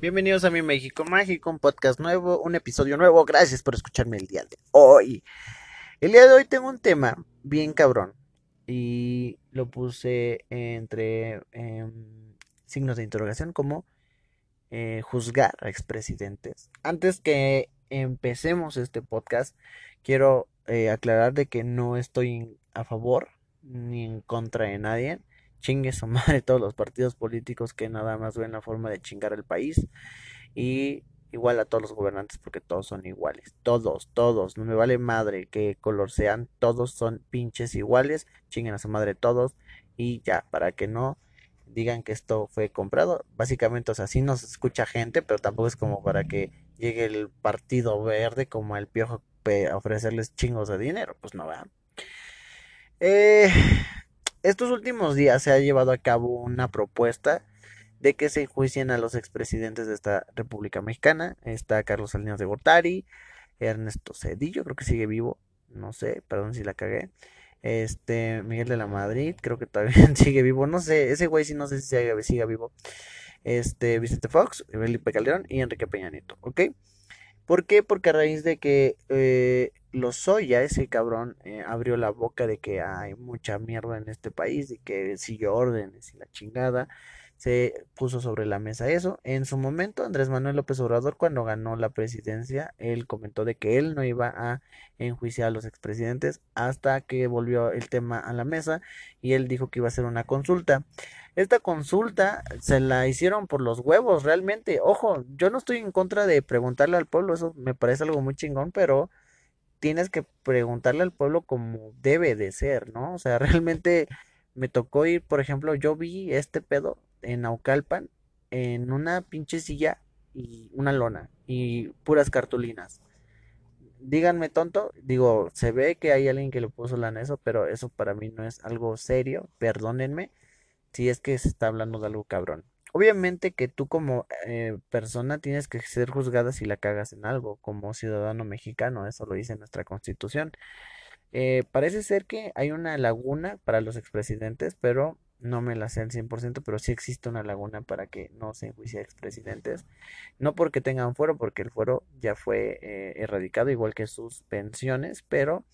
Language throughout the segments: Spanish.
Bienvenidos a mi México Mágico, un podcast nuevo, un episodio nuevo. Gracias por escucharme el día de hoy. El día de hoy tengo un tema bien cabrón y lo puse entre em, signos de interrogación como eh, juzgar a expresidentes. Antes que empecemos este podcast, quiero eh, aclarar de que no estoy a favor ni en contra de nadie chingue su madre todos los partidos políticos que nada más ven la forma de chingar el país y igual a todos los gobernantes porque todos son iguales, todos, todos, no me vale madre qué color sean, todos son pinches iguales, chinguen a su madre todos y ya, para que no digan que esto fue comprado, básicamente, o sea, sí nos escucha gente, pero tampoco es como para que llegue el partido verde como el piojo a ofrecerles chingos de dinero, pues no va. Eh, estos últimos días se ha llevado a cabo una propuesta de que se enjuicien a los expresidentes de esta República Mexicana. Está Carlos Salinas de Gortari, Ernesto Cedillo, creo que sigue vivo, no sé, perdón si la cagué. Este, Miguel de la Madrid, creo que todavía sigue vivo, no sé, ese güey sí no sé si sigue, vivo. Este, Vicente Fox, Felipe Calderón y Enrique Peña Nieto, ¿ok? ¿Por qué? Porque a raíz de que eh, Lozoya, ese cabrón, eh, abrió la boca de que hay mucha mierda en este país y que sigue órdenes y la chingada. Se puso sobre la mesa eso. En su momento, Andrés Manuel López Obrador, cuando ganó la presidencia, él comentó de que él no iba a enjuiciar a los expresidentes hasta que volvió el tema a la mesa y él dijo que iba a hacer una consulta. Esta consulta se la hicieron por los huevos, realmente. Ojo, yo no estoy en contra de preguntarle al pueblo, eso me parece algo muy chingón, pero tienes que preguntarle al pueblo como debe de ser, ¿no? O sea, realmente me tocó ir, por ejemplo, yo vi este pedo en Naucalpan en una pinche silla y una lona y puras cartulinas. Díganme tonto, digo, se ve que hay alguien que le puso la en eso, pero eso para mí no es algo serio, perdónenme si es que se está hablando de algo cabrón. Obviamente que tú como eh, persona tienes que ser juzgada si la cagas en algo, como ciudadano mexicano, eso lo dice nuestra constitución. Eh, parece ser que hay una laguna para los expresidentes, pero no me la sé al 100%, pero sí existe una laguna para que no se enjuicie a expresidentes. No porque tengan fuero, porque el fuero ya fue eh, erradicado, igual que sus pensiones, pero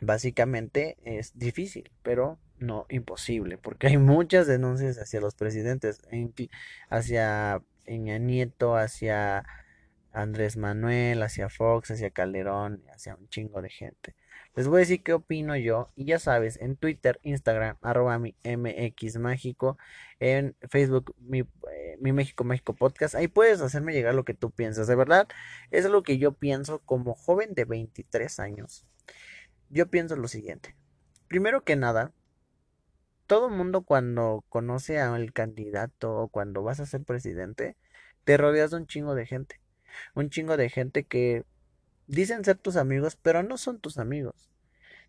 básicamente es difícil, pero no imposible, porque hay muchas denuncias hacia los presidentes, hacia Peña Nieto, hacia Andrés Manuel, hacia Fox, hacia Calderón, hacia un chingo de gente. Les voy a decir qué opino yo. Y ya sabes, en Twitter, Instagram, arroba mi MX Mágico, en Facebook, mi, eh, mi, México México Podcast. Ahí puedes hacerme llegar lo que tú piensas. De verdad, es lo que yo pienso como joven de 23 años. Yo pienso lo siguiente. Primero que nada, todo mundo cuando conoce al candidato o cuando vas a ser presidente, te rodeas de un chingo de gente. Un chingo de gente que dicen ser tus amigos, pero no son tus amigos.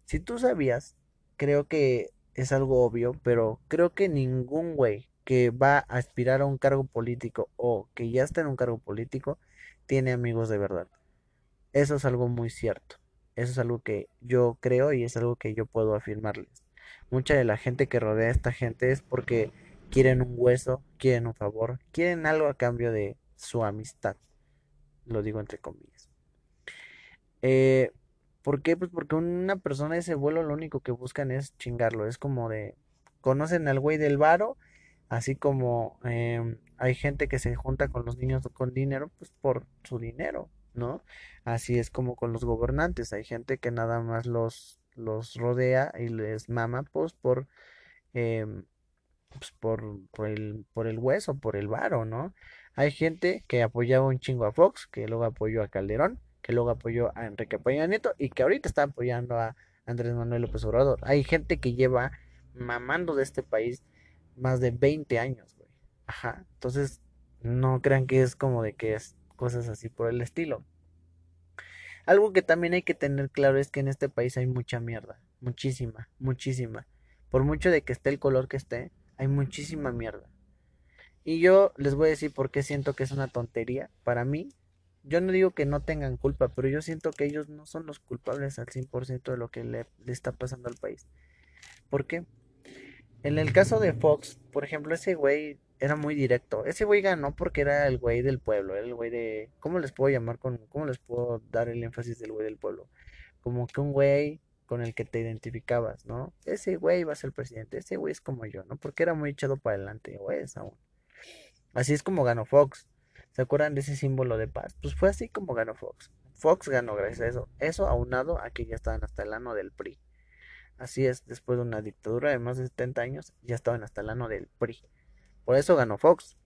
Si tú sabías, creo que es algo obvio, pero creo que ningún güey que va a aspirar a un cargo político o que ya está en un cargo político tiene amigos de verdad. Eso es algo muy cierto. Eso es algo que yo creo y es algo que yo puedo afirmarles mucha de la gente que rodea a esta gente es porque quieren un hueso, quieren un favor, quieren algo a cambio de su amistad. Lo digo entre comillas. Eh, ¿Por qué? Pues porque una persona de ese vuelo lo único que buscan es chingarlo. Es como de, conocen al güey del varo, así como em, hay gente que se junta con los niños con dinero, pues por su dinero, ¿no? Así es como con los gobernantes. Hay gente que nada más los los rodea y les mama pues por em, pues, por, por, el, por el hueso, por el varo, ¿no? Hay gente que apoyaba un chingo a Fox, que luego apoyó a Calderón, que luego apoyó a Enrique Peña Nieto y que ahorita está apoyando a Andrés Manuel López Obrador. Hay gente que lleva mamando de este país más de 20 años, güey. Ajá. Entonces, no crean que es como de que es cosas así por el estilo. Algo que también hay que tener claro es que en este país hay mucha mierda, muchísima, muchísima. Por mucho de que esté el color que esté, hay muchísima mierda. Y yo les voy a decir por qué siento que es una tontería. Para mí, yo no digo que no tengan culpa, pero yo siento que ellos no son los culpables al 100% de lo que le, está pasando al país. ¿Por qué? En el caso de Fox, por ejemplo, ese güey era muy directo. Ese güey ganó porque era el güey del pueblo, era el güey de... ¿Cómo les puedo llamar con... ¿Cómo les puedo dar el énfasis del güey del pueblo? Como que un güey con el que te identificabas, ¿no? Ese güey va a ser presidente, ese güey es como yo, ¿no? Porque era muy echado para adelante, aún. Así es como ganó Fox. ¿Se acuerdan de ese símbolo de paz? Pues fue así como ganó Fox. Fox ganó gracias a eso. Eso aunado a que ya estaban hasta el ano del PRI. Así es, después de una dictadura de más de 70 años, ya estaban hasta el ano del PRI. Por eso ganó Fox.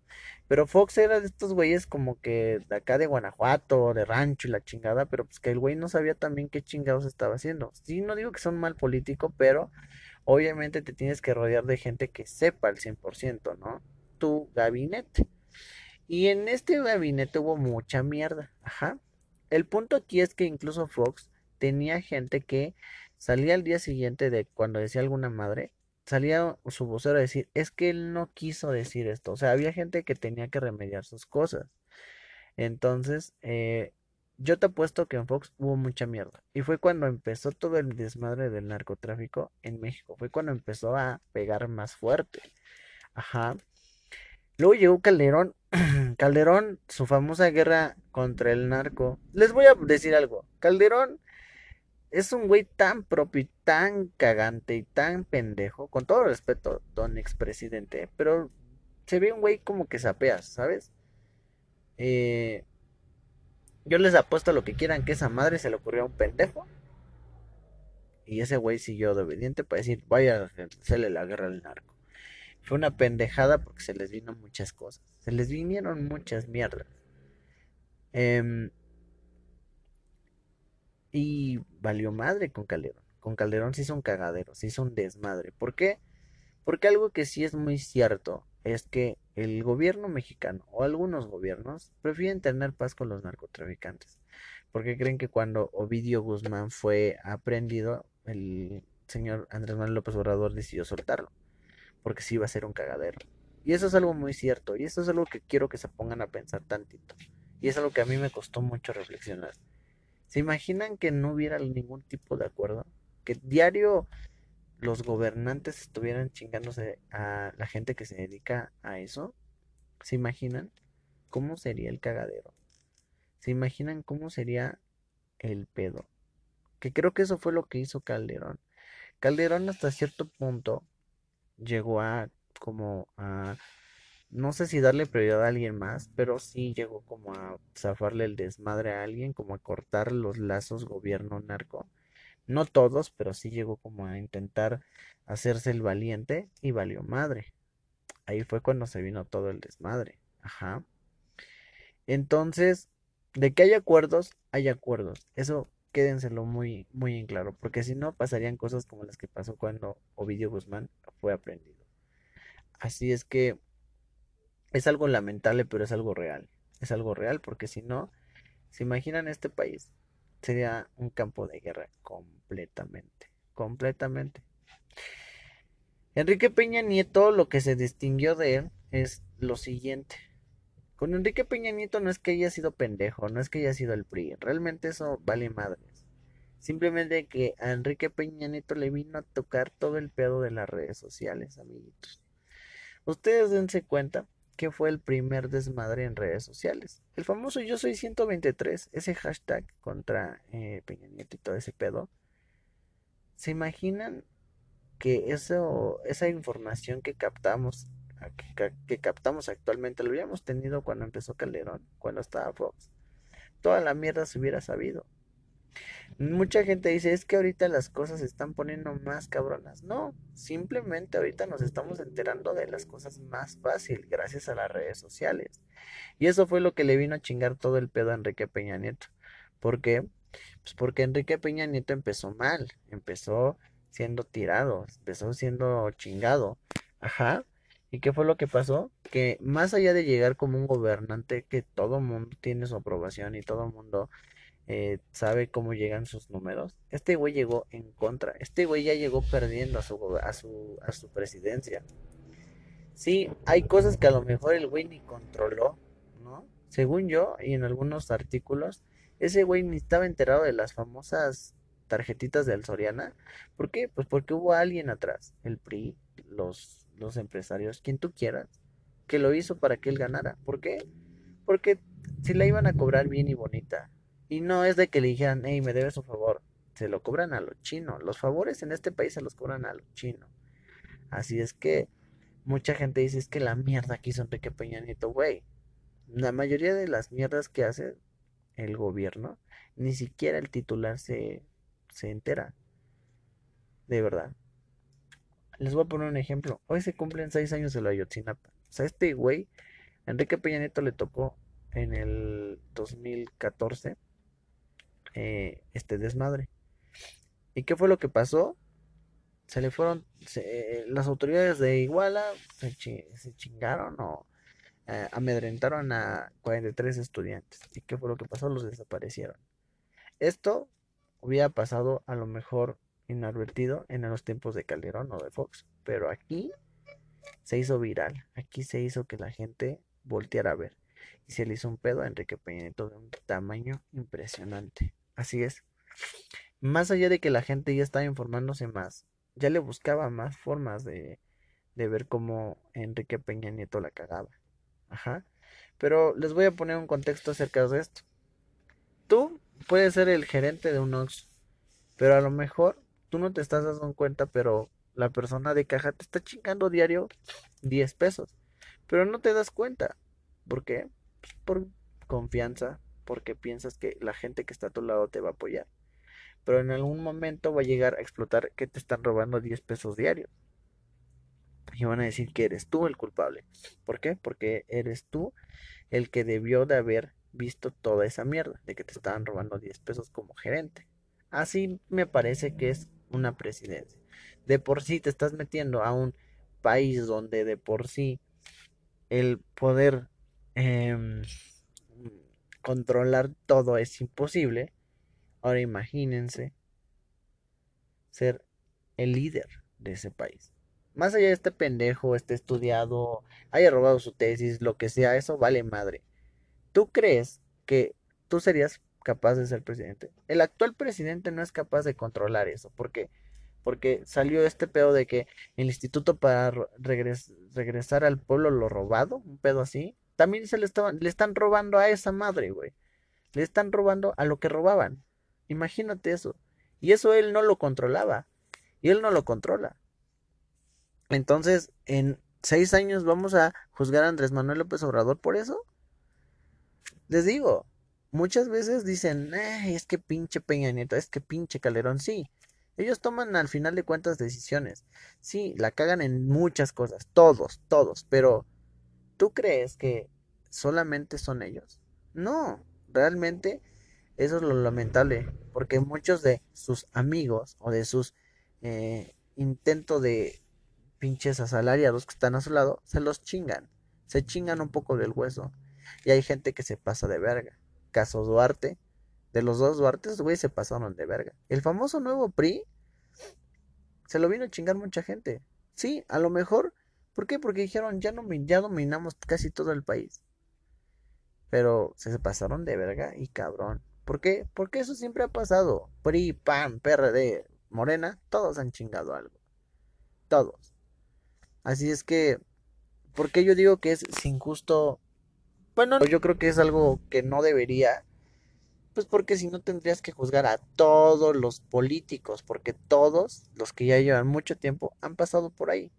Pero Fox era de estos güeyes como que de acá de Guanajuato, de rancho y la chingada, pero pues que el güey no sabía también qué chingados estaba haciendo. Sí, no digo que son mal político, pero obviamente te tienes que rodear de gente que sepa al 100%, ¿no? Tu gabinete. Y en este gabinete hubo mucha mierda. Ajá. El punto aquí es que incluso Fox tenía gente que salía al día siguiente de cuando decía alguna madre salía su vocero a decir, es que él no quiso decir esto. O sea, había gente que tenía que remediar sus cosas. Entonces, eh, yo te apuesto que en Fox hubo mucha mierda. Y fue cuando empezó todo el desmadre del narcotráfico en México. Fue cuando empezó a pegar más fuerte. Ajá. Luego llegó Calderón. Calderón, su famosa guerra contra el narco. Les voy a decir algo. Calderón es un güey tan propio y tan cagante y tan pendejo, con todo respeto, don expresidente, pero se ve un güey como que sapeas, ¿sabes? Eh, yo les apuesto lo que quieran que esa madre se le ocurrió a un pendejo. Y ese güey siguió de obediente para decir, vaya a hacerle la guerra al narco. Fue una pendejada porque se les vino muchas cosas. Se les vinieron muchas mierdas. Eh, y valió madre con Calderón. Con Calderón se hizo un cagadero, se hizo un desmadre. ¿Por qué? Porque algo que sí es muy cierto es que el gobierno mexicano o algunos gobiernos prefieren tener paz con los narcotraficantes. Porque creen que cuando Ovidio Guzmán fue aprendido, el señor Andrés Manuel López Obrador decidió soltarlo. Porque sí iba a ser un cagadero. Y eso es algo muy cierto. Y eso es algo que quiero que se pongan a pensar tantito. Y es algo que a mí me costó mucho reflexionar. ¿Se imaginan que no hubiera ningún tipo de acuerdo? Que diario los gobernantes estuvieran chingándose a la gente que se dedica a eso. ¿Se imaginan cómo sería el cagadero? ¿Se imaginan cómo sería el pedo? Que creo que eso fue lo que hizo Calderón. Calderón hasta cierto punto llegó a como a no sé si darle prioridad a alguien más, pero sí llegó como a zafarle el desmadre a alguien, como a cortar los lazos gobierno-narco. No todos, pero sí llegó como a intentar hacerse el valiente y valió madre. Ahí fue cuando se vino todo el desmadre. Ajá. Entonces, de que hay acuerdos, hay acuerdos. Eso quédenselo muy, muy en claro, porque si no pasarían cosas como las que pasó cuando Ovidio Guzmán fue aprendido. Así es que es algo lamentable, pero es algo real. Es algo real porque si no, se imaginan este país, sería un campo de guerra completamente, completamente. Enrique Peña Nieto, lo que se distinguió de él es lo siguiente. Con Enrique Peña Nieto no es que haya sido pendejo, no es que haya sido el PRI, realmente eso vale madres. Simplemente que a Enrique Peña Nieto le vino a tocar todo el pedo de las redes sociales, amiguitos. Ustedes dense cuenta que fue el primer desmadre en redes sociales. El famoso Yo Soy 123, ese hashtag contra eh, Peña Nieto y todo ese pedo. ¿Se imaginan que eso, esa información que captamos, que, que captamos actualmente, lo habíamos tenido cuando empezó Calderón, cuando estaba Fox? Toda la mierda se hubiera sabido. Mucha gente dice, es que ahorita las cosas se están poniendo más cabronas. No, simplemente ahorita nos estamos enterando de las cosas más fácil gracias a las redes sociales. Y eso fue lo que le vino a chingar todo el pedo a Enrique Peña Nieto. ¿Por qué? Pues porque Enrique Peña Nieto empezó mal, empezó siendo tirado, empezó siendo chingado. Ajá. ¿Y qué fue lo que pasó? Que más allá de llegar como un gobernante que todo mundo tiene su aprobación y todo mundo eh, sabe cómo llegan sus números. Este güey llegó en contra. Este güey ya llegó perdiendo a su, a su, a su presidencia. Sí, hay cosas que a lo mejor el güey ni controló, ¿no? Según yo, y en algunos artículos, ese güey ni estaba enterado de las famosas tarjetitas del Soriana. ¿Por qué? Pues porque hubo alguien atrás, el PRI, los, los empresarios, quien tú quieras, que lo hizo para que él ganara. ¿Por qué? Porque si la iban a cobrar bien y bonita. Y no es de que le dijeran, hey, me debes un favor. Se lo cobran a los chinos. Los favores en este país se los cobran a los chinos. Así es que mucha gente dice es que la mierda que hizo Enrique Peña Nieto, güey. La mayoría de las mierdas que hace el gobierno, ni siquiera el titular se, se entera. De verdad. Les voy a poner un ejemplo. Hoy se cumplen seis años de la Ayotzinapa. O sea, este güey, Enrique Peña Nieto le tocó en el 2014 eh, este desmadre. ¿Y qué fue lo que pasó? Se le fueron, las autoridades de Iguala se, chingaron o eh, amedrentaron a 43 estudiantes. ¿Y qué fue lo que pasó? Los desaparecieron. Esto hubiera pasado a lo mejor inadvertido en los tiempos de Calderón o de Fox, pero aquí se hizo viral, aquí se hizo que la gente volteara a ver y se le hizo un pedo a Enrique Peña de un tamaño impresionante. Así es. Más allá de que la gente ya estaba informándose más, ya le buscaba más formas de, de ver cómo Enrique Peña Nieto la cagaba. Ajá. Pero les voy a poner un contexto acerca de esto. Tú puedes ser el gerente de un Ox, pero a lo mejor tú no te estás dando cuenta, pero la persona de caja te está chingando diario 10 pesos. Pero no te das cuenta. ¿Por qué? Pues por confianza, porque piensas que la gente que está a tu lado te va a apoyar. Pero en algún momento va a llegar a explotar que te están robando 10 pesos diarios. Y van a decir que eres tú el culpable. ¿Por qué? Porque eres tú el que debió de haber visto toda esa mierda de que te estaban robando 10 pesos como gerente. Así me parece que es una presidencia. De por sí te estás metiendo a un país donde de por sí el poder em, controlar todo es imposible. Ahora imagínense ser el líder de ese país. Más allá de este pendejo, este estudiado, haya robado su tesis, lo que sea, eso vale madre. ¿Tú crees que tú serías capaz de ser presidente? El actual presidente no es capaz de controlar eso. ¿Por qué? Porque salió este pedo de que el instituto para regresar al pueblo lo robado, un pedo así, también se le, le están robando a esa madre, güey. Le están robando a lo que robaban. Imagínate eso. Y eso él no lo controlaba. Y él no lo controla. Entonces, en seis años vamos a juzgar a Andrés Manuel López Obrador por eso. Les digo, muchas veces dicen, es que pinche Peña Nieto, es que pinche Calderón, sí. Ellos toman al final de cuentas decisiones. Sí, la cagan en muchas cosas, todos, todos, pero ¿tú crees que solamente son ellos? No, realmente eso es lo lamentable, porque muchos de sus amigos o de sus eh, intentos de pinches asalariados que están a su lado, se los chingan, se chingan un poco del hueso. Y hay gente que se pasa de verga. Caso Duarte, de los dos Duartes, güey, se pasaron de verga. El famoso nuevo PRI se lo vino a chingar mucha gente. Sí, a lo mejor. ¿Por qué? Porque dijeron, ya, dominamos casi todo el país. Pero se pasaron de verga y cabrón. ¿Por qué? Porque eso siempre ha pasado. PRI, PAN, PRD, Morena, todos han chingado algo. Todos. Así es que, ¿por qué yo digo que es injusto? Bueno, yo creo que es algo que no debería. Pues porque si no tendrías que juzgar a todos los políticos, porque todos los que ya llevan mucho tiempo han pasado por ahí.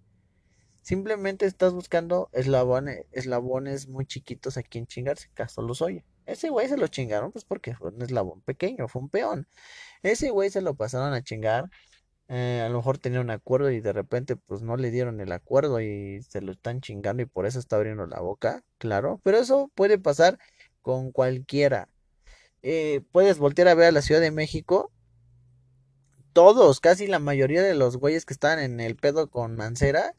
Simplemente estás buscando eslabones, eslabones muy chiquitos a quien chingarse. Los oye. Ese güey se lo chingaron, pues porque fue un eslabón pequeño, fue un peón. Ese güey se lo pasaron a chingar eh, a lo mejor tenía un acuerdo y de repente pues no le dieron el acuerdo y se lo están chingando y por eso está abriendo la boca, claro, pero eso puede pasar con cualquiera. Eh, puedes voltear a ver a la Ciudad de México, todos, casi la mayoría de los güeyes que están en el pedo con Mancera,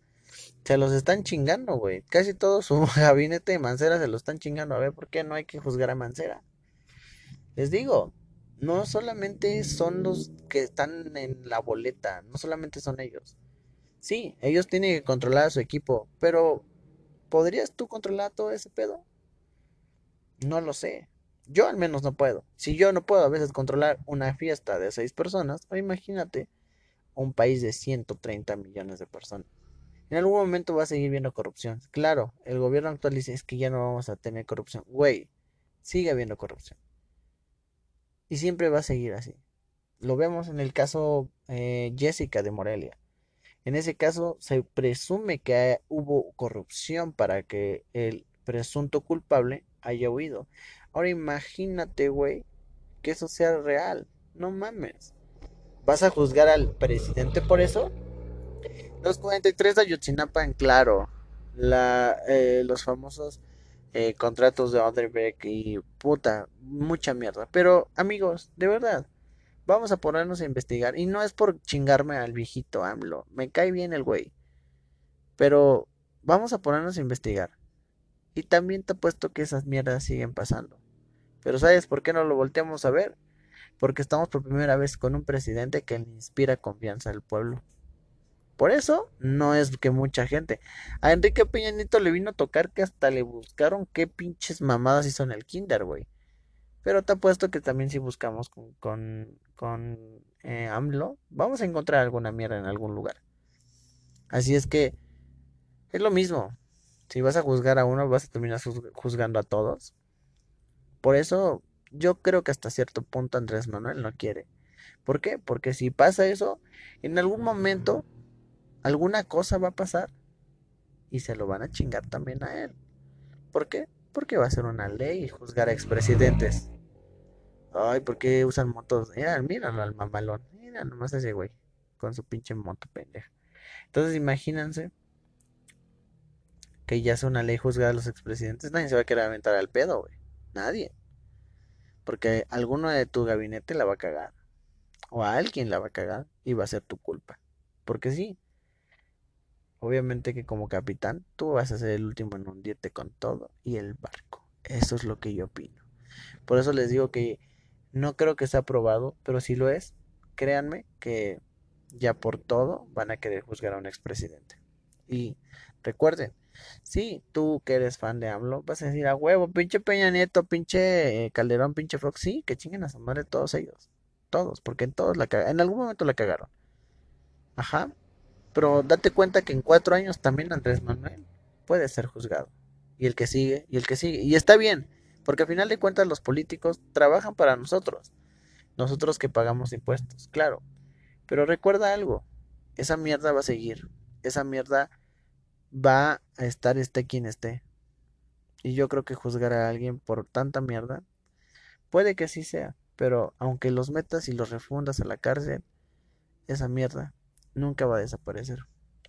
se los están chingando, güey. Casi todo su gabinete de Mancera se lo están chingando. A ver, ¿por qué no hay que juzgar a Mancera? Les digo, no solamente son los que están en la boleta, no solamente son ellos. Sí, ellos tienen que controlar a su equipo, pero ¿podrías tú controlar todo ese pedo? No lo sé. Yo al menos no puedo. Si yo no puedo a veces controlar una fiesta de seis personas, imagínate un país de 130 millones de personas. En algún momento va a seguir viendo corrupción. Claro, el gobierno actual dice que ya no vamos a tener corrupción. Güey, sigue habiendo corrupción. Y siempre va a seguir así. Lo vemos en el caso eh, Jessica de Morelia. En ese caso se presume que hubo corrupción para que el presunto culpable haya huido. Ahora imagínate, güey, que eso sea real. No mames. ¿Vas a juzgar al presidente por eso? Los 43 de Ayotzinapa en claro. La, eh, los famosos eh, contratos de Odebrecht y puta, mucha mierda. Pero amigos, de verdad, vamos a ponernos a investigar. Y no es por chingarme al viejito AMLO. Me cae bien el güey. Pero vamos a ponernos a investigar. Y también te apuesto que esas mierdas siguen pasando. Pero ¿sabes por qué no lo volteamos a ver? Porque estamos por primera vez con un presidente que le inspira confianza al pueblo. Por eso no es que mucha gente. A Enrique Peña Nieto le vino a tocar que hasta le buscaron qué pinches mamadas hizo en el kinder, güey. Pero te apuesto que también si buscamos con, con, con eh, AMLO, vamos a encontrar alguna mierda en algún lugar. Así es que es lo mismo. Si vas a juzgar a uno, vas a terminar juzgando a todos. Por eso yo creo que hasta cierto punto Andrés Manuel no quiere. ¿Por qué? Porque si pasa eso, en algún momento alguna cosa va a pasar y se lo van a chingar también a él. ¿Por qué? Porque va a ser una ley juzgar a expresidentes. Ay, ¿por qué usan motos? Mira, míralo al mamalón. Mira nomás ese güey. Con su pinche moto pendeja. Entonces imagínense que ya sea una ley juzgar a los expresidentes. Nadie se va a querer aventar al pedo, güey. Nadie. Porque alguno de tu gabinete la va a cagar. O a alguien la va a cagar y va a ser tu culpa. Porque sí, Obviamente que como capitán tú vas a ser el último en hundirte con todo y el barco. Eso es lo que yo opino. Por eso les digo que no creo que sea aprobado, pero si lo es, créanme que ya por todo van a querer juzgar a un expresidente. Y recuerden, si tú que eres fan de AMLO, vas a decir a huevo, pinche Peña Nieto, pinche eh, Calderón, pinche Fox, sí, que chinguen a su madre todos ellos. Todos, porque en todos la en algún momento la cagaron. Ajá. Pero date cuenta que en cuatro años también Andrés Manuel puede ser juzgado. Y el que sigue, y el que sigue. Y está bien, porque al final de cuentas los políticos trabajan para nosotros. Nosotros que pagamos impuestos, claro. Pero recuerda algo, esa mierda va a seguir. Esa mierda va a estar esté quien esté. Y yo creo que juzgar a alguien por tanta mierda, puede que así sea. Pero aunque los metas y los refundas a la cárcel, esa mierda nunca va a desaparecer.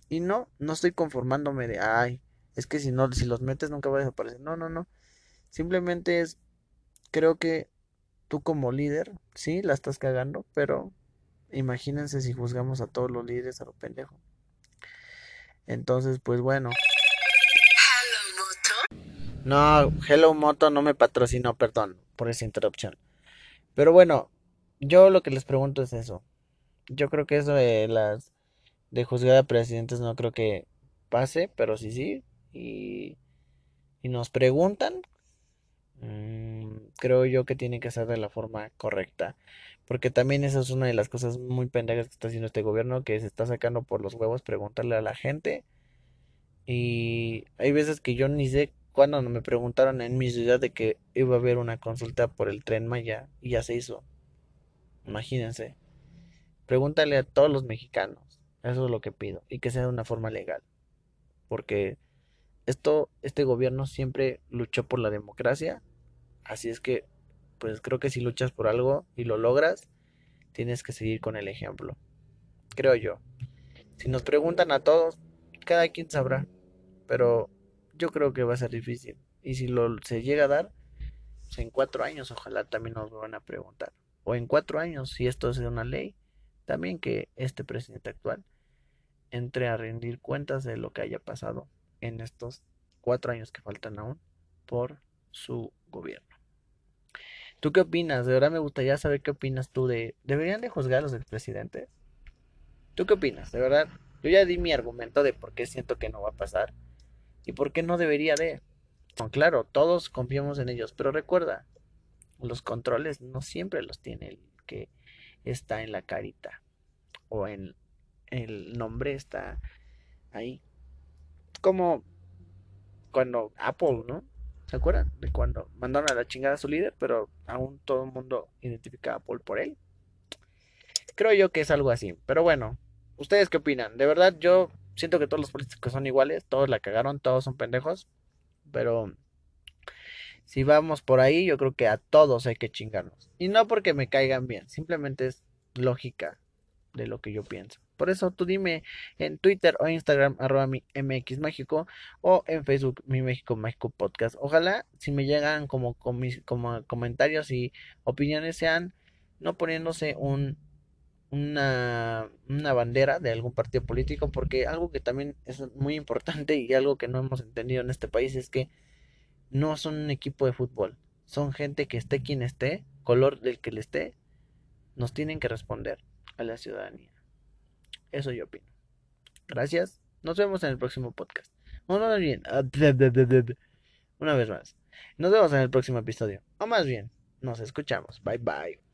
Y no, no estoy conformándome de, ay, es que si no, si los metes nunca va a desaparecer. No, no, no. Simplemente es, creo que tú como líder, sí, la estás cagando, pero imagínense si juzgamos a todos los líderes a lo pendejo. Entonces, pues bueno. No, Hello Moto no me patrocinó, perdón por esa interrupción. Pero bueno, yo lo que les pregunto es eso. Yo creo que eso de las de juzgar a presidentes no creo que pase, pero sí sí. Y, y nos preguntan, mm, creo yo que tiene que ser de la forma correcta. Porque también esa es una de las cosas muy pendejas que está haciendo este gobierno, que se está sacando por los huevos preguntarle a la gente. Y hay veces que yo ni sé cuando me preguntaron en mi ciudad de que iba a haber una consulta por el tren Maya y ya se hizo. Imagínense. Pregúntale a todos los mexicanos. Eso es lo que pido. Y que sea de una forma legal. Porque esto, este gobierno siempre luchó por la democracia. Así es que, pues creo que si luchas por algo y lo logras, tienes que seguir con el ejemplo. Creo yo. Si nos preguntan a todos, cada quien sabrá. Pero yo creo que va a ser difícil. Y si lo se llega a dar, pues en cuatro años ojalá también nos van a preguntar. O en cuatro años, si esto es una ley, también que este presidente actual entre a rendir cuentas de lo que haya pasado en estos cuatro años que faltan aún por su gobierno. ¿Tú qué opinas? De verdad me gustaría saber qué opinas tú de... ¿Deberían de juzgar los expresidentes? ¿Tú qué opinas? De verdad, yo ya di mi argumento de por qué siento que no va a pasar y por qué no debería de. claro, todos confiamos en ellos, pero recuerda, los controles no siempre los tiene el que está en la carita o en el nombre está ahí. como cuando Apple, ¿no? ¿Se acuerdan? De cuando mandaron a la chingada a su líder, pero aún todo el mundo identifica a Apple por él. Creo yo que es algo así. Pero bueno, ¿ustedes qué opinan? De verdad, yo siento que todos los políticos son iguales, todos la cagaron, todos son pendejos. Pero si vamos por ahí, yo creo que a todos hay que chingarnos. Y no porque me caigan bien, simplemente es lógica de lo que yo pienso. Por eso tú dime en Twitter o Instagram arroba mi MX México o en Facebook mi México México Podcast. Ojalá si me llegan como, como comentarios y opiniones sean no poniéndose un una, una bandera de algún partido político porque algo que también es muy importante y algo que no hemos entendido en este país es que no son un equipo de fútbol, son gente que esté quien esté, color del que le esté, nos tienen que responder a la ciudadanía. Eso yo opino. Gracias. Nos vemos en el próximo podcast. bien. Una vez más. Nos vemos en el próximo episodio. O más bien, nos escuchamos. Bye bye.